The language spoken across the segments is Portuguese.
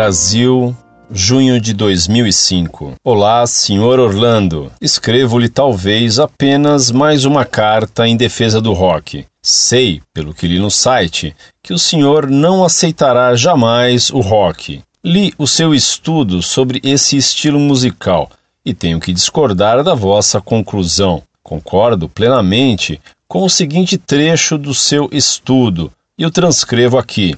Brasil, junho de 2005. Olá, senhor Orlando. Escrevo-lhe talvez apenas mais uma carta em defesa do rock. Sei, pelo que li no site, que o senhor não aceitará jamais o rock. Li o seu estudo sobre esse estilo musical e tenho que discordar da vossa conclusão. Concordo plenamente com o seguinte trecho do seu estudo e o transcrevo aqui.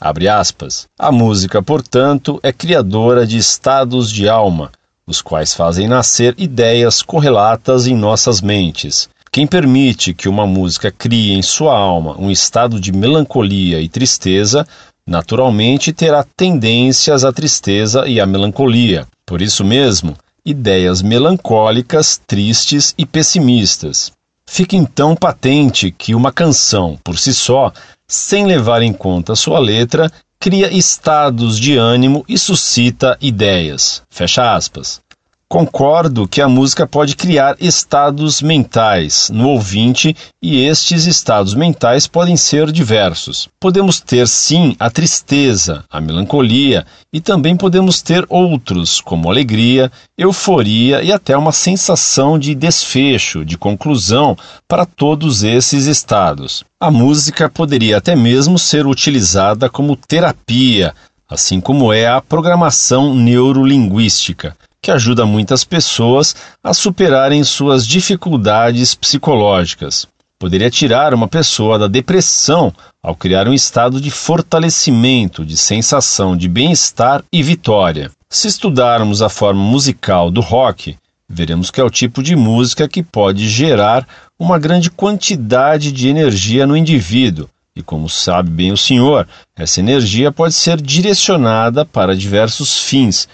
Abre aspas. A música, portanto, é criadora de estados de alma, os quais fazem nascer ideias correlatas em nossas mentes. Quem permite que uma música crie em sua alma um estado de melancolia e tristeza, naturalmente terá tendências à tristeza e à melancolia. Por isso mesmo, ideias melancólicas, tristes e pessimistas. Fica então patente que uma canção, por si só, sem levar em conta sua letra, cria estados de ânimo e suscita ideias. Fecha aspas. Concordo que a música pode criar estados mentais no ouvinte e estes estados mentais podem ser diversos. Podemos ter sim a tristeza, a melancolia e também podemos ter outros, como alegria, euforia e até uma sensação de desfecho, de conclusão para todos esses estados. A música poderia até mesmo ser utilizada como terapia, assim como é a programação neurolinguística que ajuda muitas pessoas a superarem suas dificuldades psicológicas. Poderia tirar uma pessoa da depressão ao criar um estado de fortalecimento, de sensação de bem-estar e vitória. Se estudarmos a forma musical do rock, veremos que é o tipo de música que pode gerar uma grande quantidade de energia no indivíduo. E como sabe bem o senhor, essa energia pode ser direcionada para diversos fins,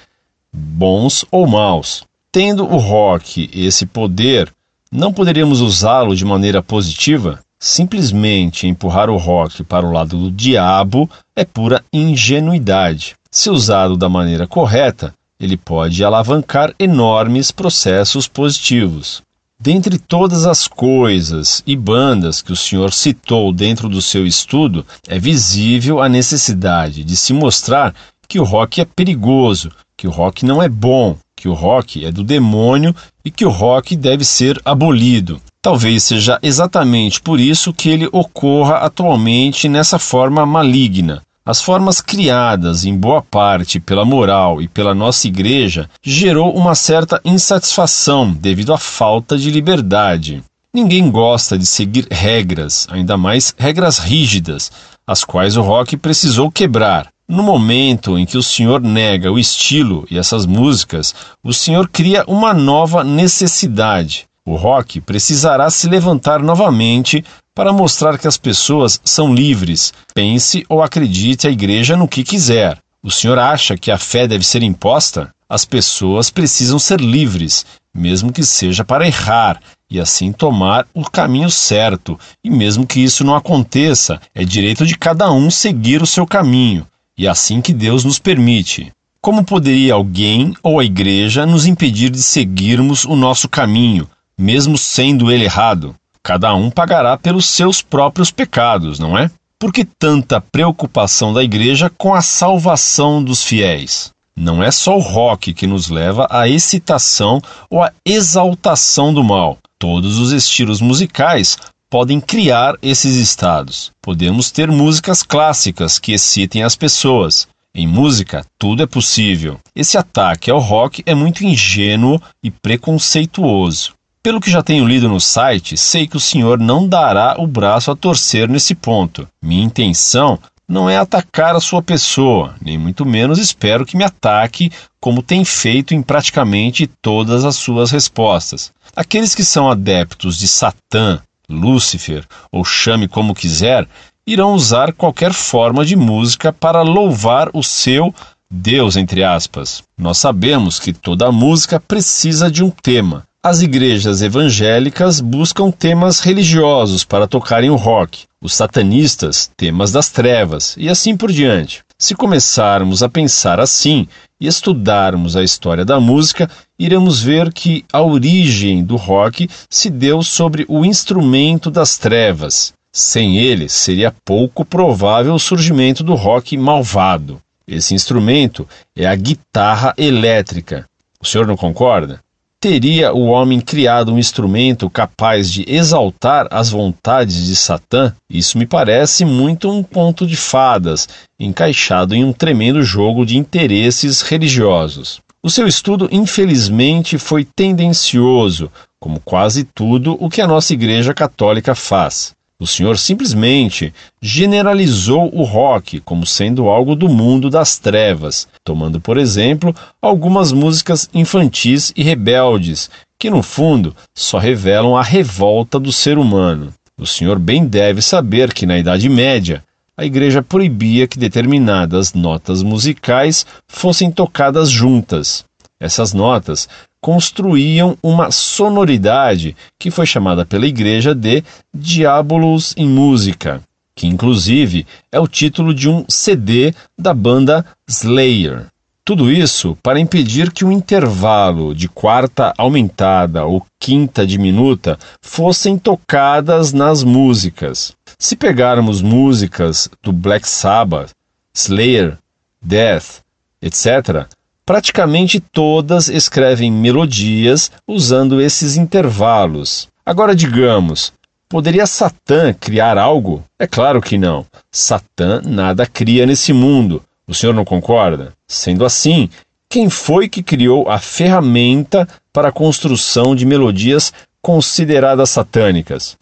bons ou maus. Tendo o rock esse poder, não poderíamos usá-lo de maneira positiva? Simplesmente empurrar o rock para o lado do diabo é pura ingenuidade. Se usado da maneira correta, ele pode alavancar enormes processos positivos. Dentre todas as coisas e bandas que o senhor citou dentro do seu estudo, é visível a necessidade de se mostrar que o rock é perigoso que o rock não é bom, que o rock é do demônio e que o rock deve ser abolido. Talvez seja exatamente por isso que ele ocorra atualmente nessa forma maligna. As formas criadas, em boa parte, pela moral e pela nossa igreja, gerou uma certa insatisfação devido à falta de liberdade. Ninguém gosta de seguir regras, ainda mais regras rígidas, as quais o rock precisou quebrar. No momento em que o senhor nega o estilo e essas músicas, o senhor cria uma nova necessidade. O rock precisará se levantar novamente para mostrar que as pessoas são livres. Pense ou acredite a igreja no que quiser. O senhor acha que a fé deve ser imposta? As pessoas precisam ser livres, mesmo que seja para errar, e assim tomar o caminho certo. E mesmo que isso não aconteça, é direito de cada um seguir o seu caminho e é assim que Deus nos permite. Como poderia alguém ou a igreja nos impedir de seguirmos o nosso caminho, mesmo sendo ele errado? Cada um pagará pelos seus próprios pecados, não é? Por que tanta preocupação da igreja com a salvação dos fiéis? Não é só o rock que nos leva à excitação ou à exaltação do mal. Todos os estilos musicais podem criar esses estados. Podemos ter músicas clássicas que excitem as pessoas. Em música, tudo é possível. Esse ataque ao rock é muito ingênuo e preconceituoso. Pelo que já tenho lido no site, sei que o senhor não dará o braço a torcer nesse ponto. Minha intenção não é atacar a sua pessoa, nem muito menos espero que me ataque como tem feito em praticamente todas as suas respostas. Aqueles que são adeptos de Satã, Lúcifer, ou chame como quiser, irão usar qualquer forma de música para louvar o seu Deus, entre aspas. Nós sabemos que toda música precisa de um tema. As igrejas evangélicas buscam temas religiosos para tocarem o rock, os satanistas, temas das trevas e assim por diante. Se começarmos a pensar assim e estudarmos a história da música, iremos ver que a origem do rock se deu sobre o instrumento das trevas. Sem ele, seria pouco provável o surgimento do rock malvado. Esse instrumento é a guitarra elétrica. O senhor não concorda? Teria o homem criado um instrumento capaz de exaltar as vontades de Satã? Isso me parece muito um conto de fadas, encaixado em um tremendo jogo de interesses religiosos. O seu estudo, infelizmente, foi tendencioso, como quase tudo o que a nossa Igreja Católica faz. O senhor simplesmente generalizou o rock como sendo algo do mundo das trevas, tomando, por exemplo, algumas músicas infantis e rebeldes, que no fundo só revelam a revolta do ser humano. O senhor bem deve saber que na Idade Média a igreja proibia que determinadas notas musicais fossem tocadas juntas. Essas notas construíam uma sonoridade que foi chamada pela igreja de Diabolos em Música, que inclusive é o título de um CD da banda Slayer. Tudo isso para impedir que o intervalo de quarta aumentada ou quinta diminuta fossem tocadas nas músicas. Se pegarmos músicas do Black Sabbath, Slayer, Death, etc., praticamente todas escrevem melodias usando esses intervalos. Agora, digamos, poderia Satã criar algo? É claro que não. Satã nada cria nesse mundo. O senhor não concorda? Sendo assim, quem foi que criou a ferramenta para a construção de melodias consideradas satânicas?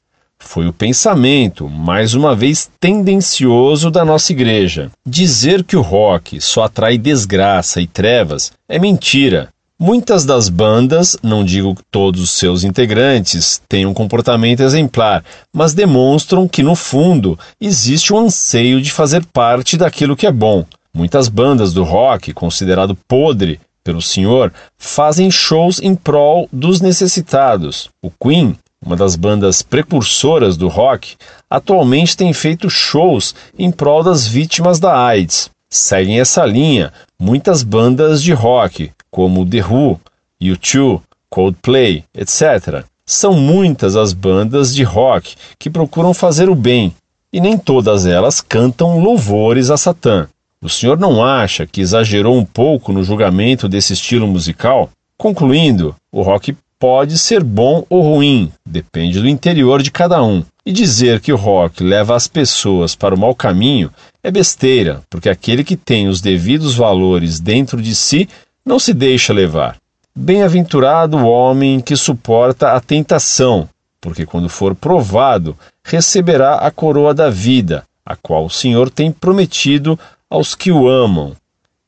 Foi o pensamento, mais uma vez tendencioso, da nossa igreja. Dizer que o rock só atrai desgraça e trevas é mentira. Muitas das bandas, não digo que todos os seus integrantes, têm um comportamento exemplar, mas demonstram que, no fundo, existe um anseio de fazer parte daquilo que é bom. Muitas bandas do rock, considerado podre pelo senhor, fazem shows em prol dos necessitados. O Queen uma das bandas precursoras do rock, atualmente tem feito shows em prol das vítimas da AIDS. Seguem essa linha muitas bandas de rock, como The Who, U2, Coldplay, etc. São muitas as bandas de rock que procuram fazer o bem, e nem todas elas cantam louvores a Satã. O senhor não acha que exagerou um pouco no julgamento desse estilo musical? Concluindo, o rock pode ser bom ou ruim, depende do interior de cada um. E dizer que o rock leva as pessoas para o mau caminho é besteira, porque aquele que tem os devidos valores dentro de si não se deixa levar. Bem-aventurado o homem que suporta a tentação, porque quando for provado, receberá a coroa da vida, a qual o Senhor tem prometido aos que o amam.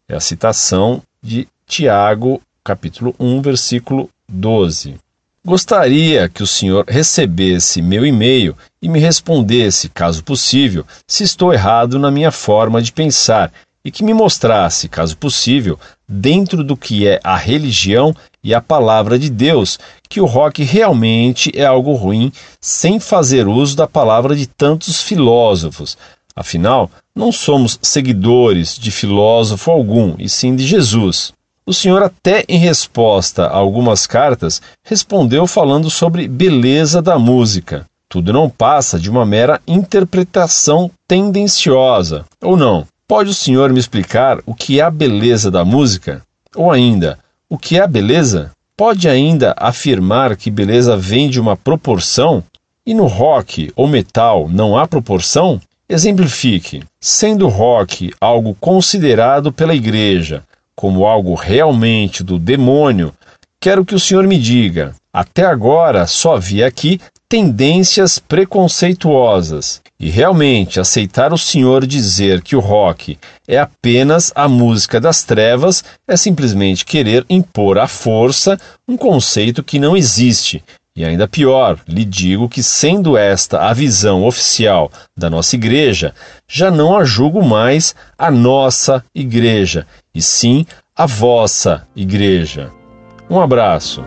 É a citação de Tiago, capítulo 1, versículo 12. Gostaria que o senhor recebesse meu e-mail e me respondesse, caso possível, se estou errado na minha forma de pensar e que me mostrasse, caso possível, dentro do que é a religião e a palavra de Deus, que o rock realmente é algo ruim, sem fazer uso da palavra de tantos filósofos. Afinal, não somos seguidores de filósofo algum, e sim de Jesus. O senhor, até em resposta a algumas cartas, respondeu falando sobre beleza da música. Tudo não passa de uma mera interpretação tendenciosa, ou não? Pode o senhor me explicar o que é a beleza da música? Ou ainda, o que é a beleza? Pode ainda afirmar que beleza vem de uma proporção? E no rock ou metal não há proporção? Exemplifique. Sendo rock algo considerado pela igreja como algo realmente do demônio, quero que o senhor me diga: até agora só vi aqui tendências preconceituosas. E realmente aceitar o senhor dizer que o rock é apenas a música das trevas é simplesmente querer impor à força um conceito que não existe. E ainda pior, lhe digo que, sendo esta a visão oficial da nossa igreja, já não a julgo mais a nossa igreja, e sim a vossa igreja. Um abraço.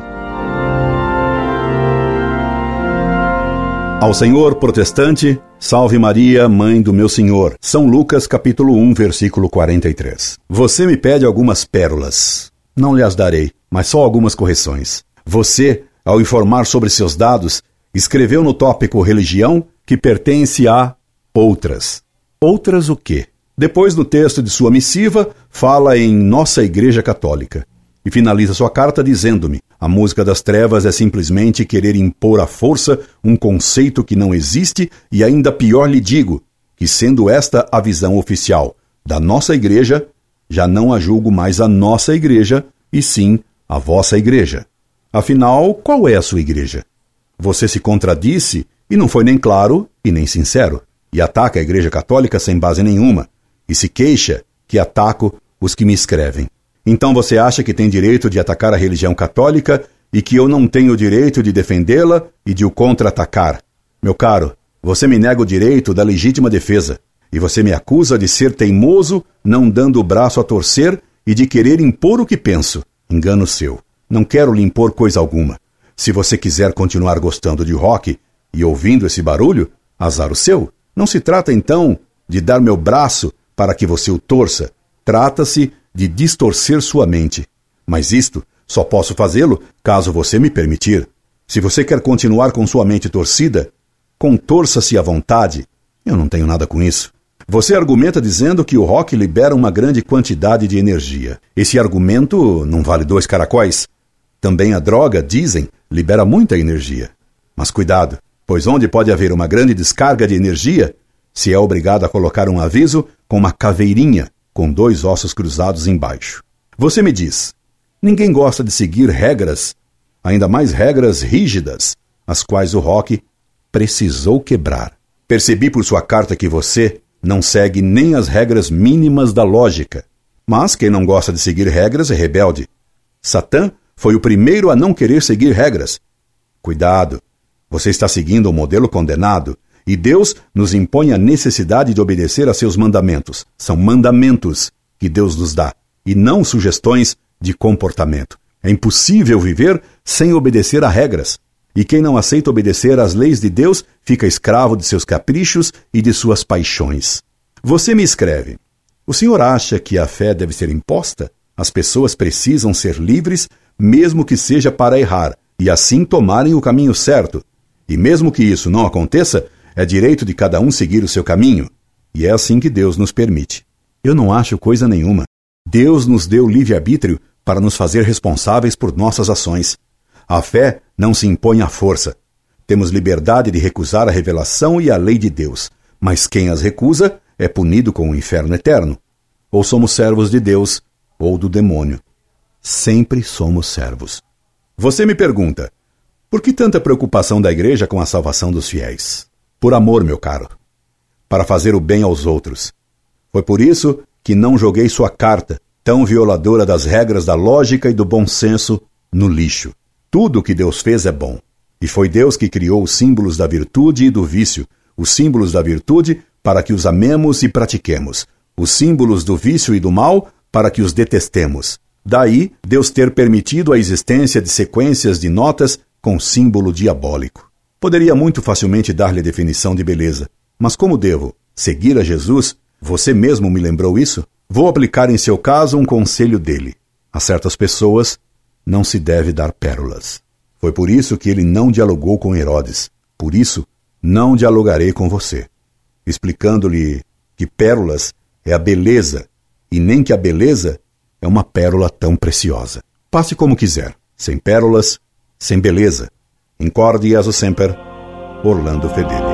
Ao Senhor protestante, salve Maria, mãe do meu Senhor. São Lucas capítulo 1, versículo 43. Você me pede algumas pérolas. Não lhe as darei, mas só algumas correções. Você, ao informar sobre seus dados, escreveu no tópico religião que pertence a outras. Outras o quê? Depois, no texto de sua missiva, fala em Nossa Igreja Católica e finaliza sua carta dizendo-me: a música das trevas é simplesmente querer impor à força um conceito que não existe e ainda pior lhe digo que, sendo esta a visão oficial da nossa igreja, já não a julgo mais a nossa igreja, e sim a vossa igreja. Afinal, qual é a sua igreja? Você se contradisse e não foi nem claro e nem sincero, e ataca a Igreja Católica sem base nenhuma, e se queixa que ataco os que me escrevem. Então você acha que tem direito de atacar a religião católica e que eu não tenho o direito de defendê-la e de o contra-atacar? Meu caro, você me nega o direito da legítima defesa. E você me acusa de ser teimoso, não dando o braço a torcer e de querer impor o que penso. Engano seu. Não quero lhe impor coisa alguma. Se você quiser continuar gostando de rock e ouvindo esse barulho, azar o seu. Não se trata então de dar meu braço para que você o torça. Trata-se de distorcer sua mente. Mas isto só posso fazê-lo caso você me permitir. Se você quer continuar com sua mente torcida, contorça-se à vontade. Eu não tenho nada com isso. Você argumenta dizendo que o rock libera uma grande quantidade de energia. Esse argumento não vale dois caracóis. Também a droga, dizem, libera muita energia. Mas cuidado, pois onde pode haver uma grande descarga de energia, se é obrigado a colocar um aviso com uma caveirinha com dois ossos cruzados embaixo. Você me diz: ninguém gosta de seguir regras, ainda mais regras rígidas, as quais o rock precisou quebrar. Percebi por sua carta que você não segue nem as regras mínimas da lógica. Mas quem não gosta de seguir regras é rebelde. Satã foi o primeiro a não querer seguir regras. Cuidado, você está seguindo um modelo condenado e Deus nos impõe a necessidade de obedecer a seus mandamentos. São mandamentos que Deus nos dá e não sugestões de comportamento. É impossível viver sem obedecer a regras. E quem não aceita obedecer às leis de Deus fica escravo de seus caprichos e de suas paixões. Você me escreve: O senhor acha que a fé deve ser imposta? As pessoas precisam ser livres, mesmo que seja para errar, e assim tomarem o caminho certo. E mesmo que isso não aconteça, é direito de cada um seguir o seu caminho, e é assim que Deus nos permite. Eu não acho coisa nenhuma. Deus nos deu livre-arbítrio para nos fazer responsáveis por nossas ações. A fé não se impõe à força. Temos liberdade de recusar a revelação e a lei de Deus, mas quem as recusa é punido com o inferno eterno. Ou somos servos de Deus ou do demônio. Sempre somos servos. Você me pergunta: por que tanta preocupação da igreja com a salvação dos fiéis? Por amor, meu caro, para fazer o bem aos outros. Foi por isso que não joguei sua carta, tão violadora das regras da lógica e do bom senso, no lixo. Tudo o que Deus fez é bom. E foi Deus que criou os símbolos da virtude e do vício, os símbolos da virtude para que os amemos e pratiquemos, os símbolos do vício e do mal para que os detestemos. Daí, Deus ter permitido a existência de sequências de notas com símbolo diabólico. Poderia muito facilmente dar-lhe definição de beleza, mas como devo seguir a Jesus, você mesmo me lembrou isso? Vou aplicar em seu caso um conselho dele. A certas pessoas não se deve dar pérolas. Foi por isso que ele não dialogou com Herodes. Por isso, não dialogarei com você, explicando-lhe que pérolas é a beleza e nem que a beleza é uma pérola tão preciosa. Passe como quiser, sem pérolas, sem beleza, Incorde Jesus Semper, Orlando Fedeli.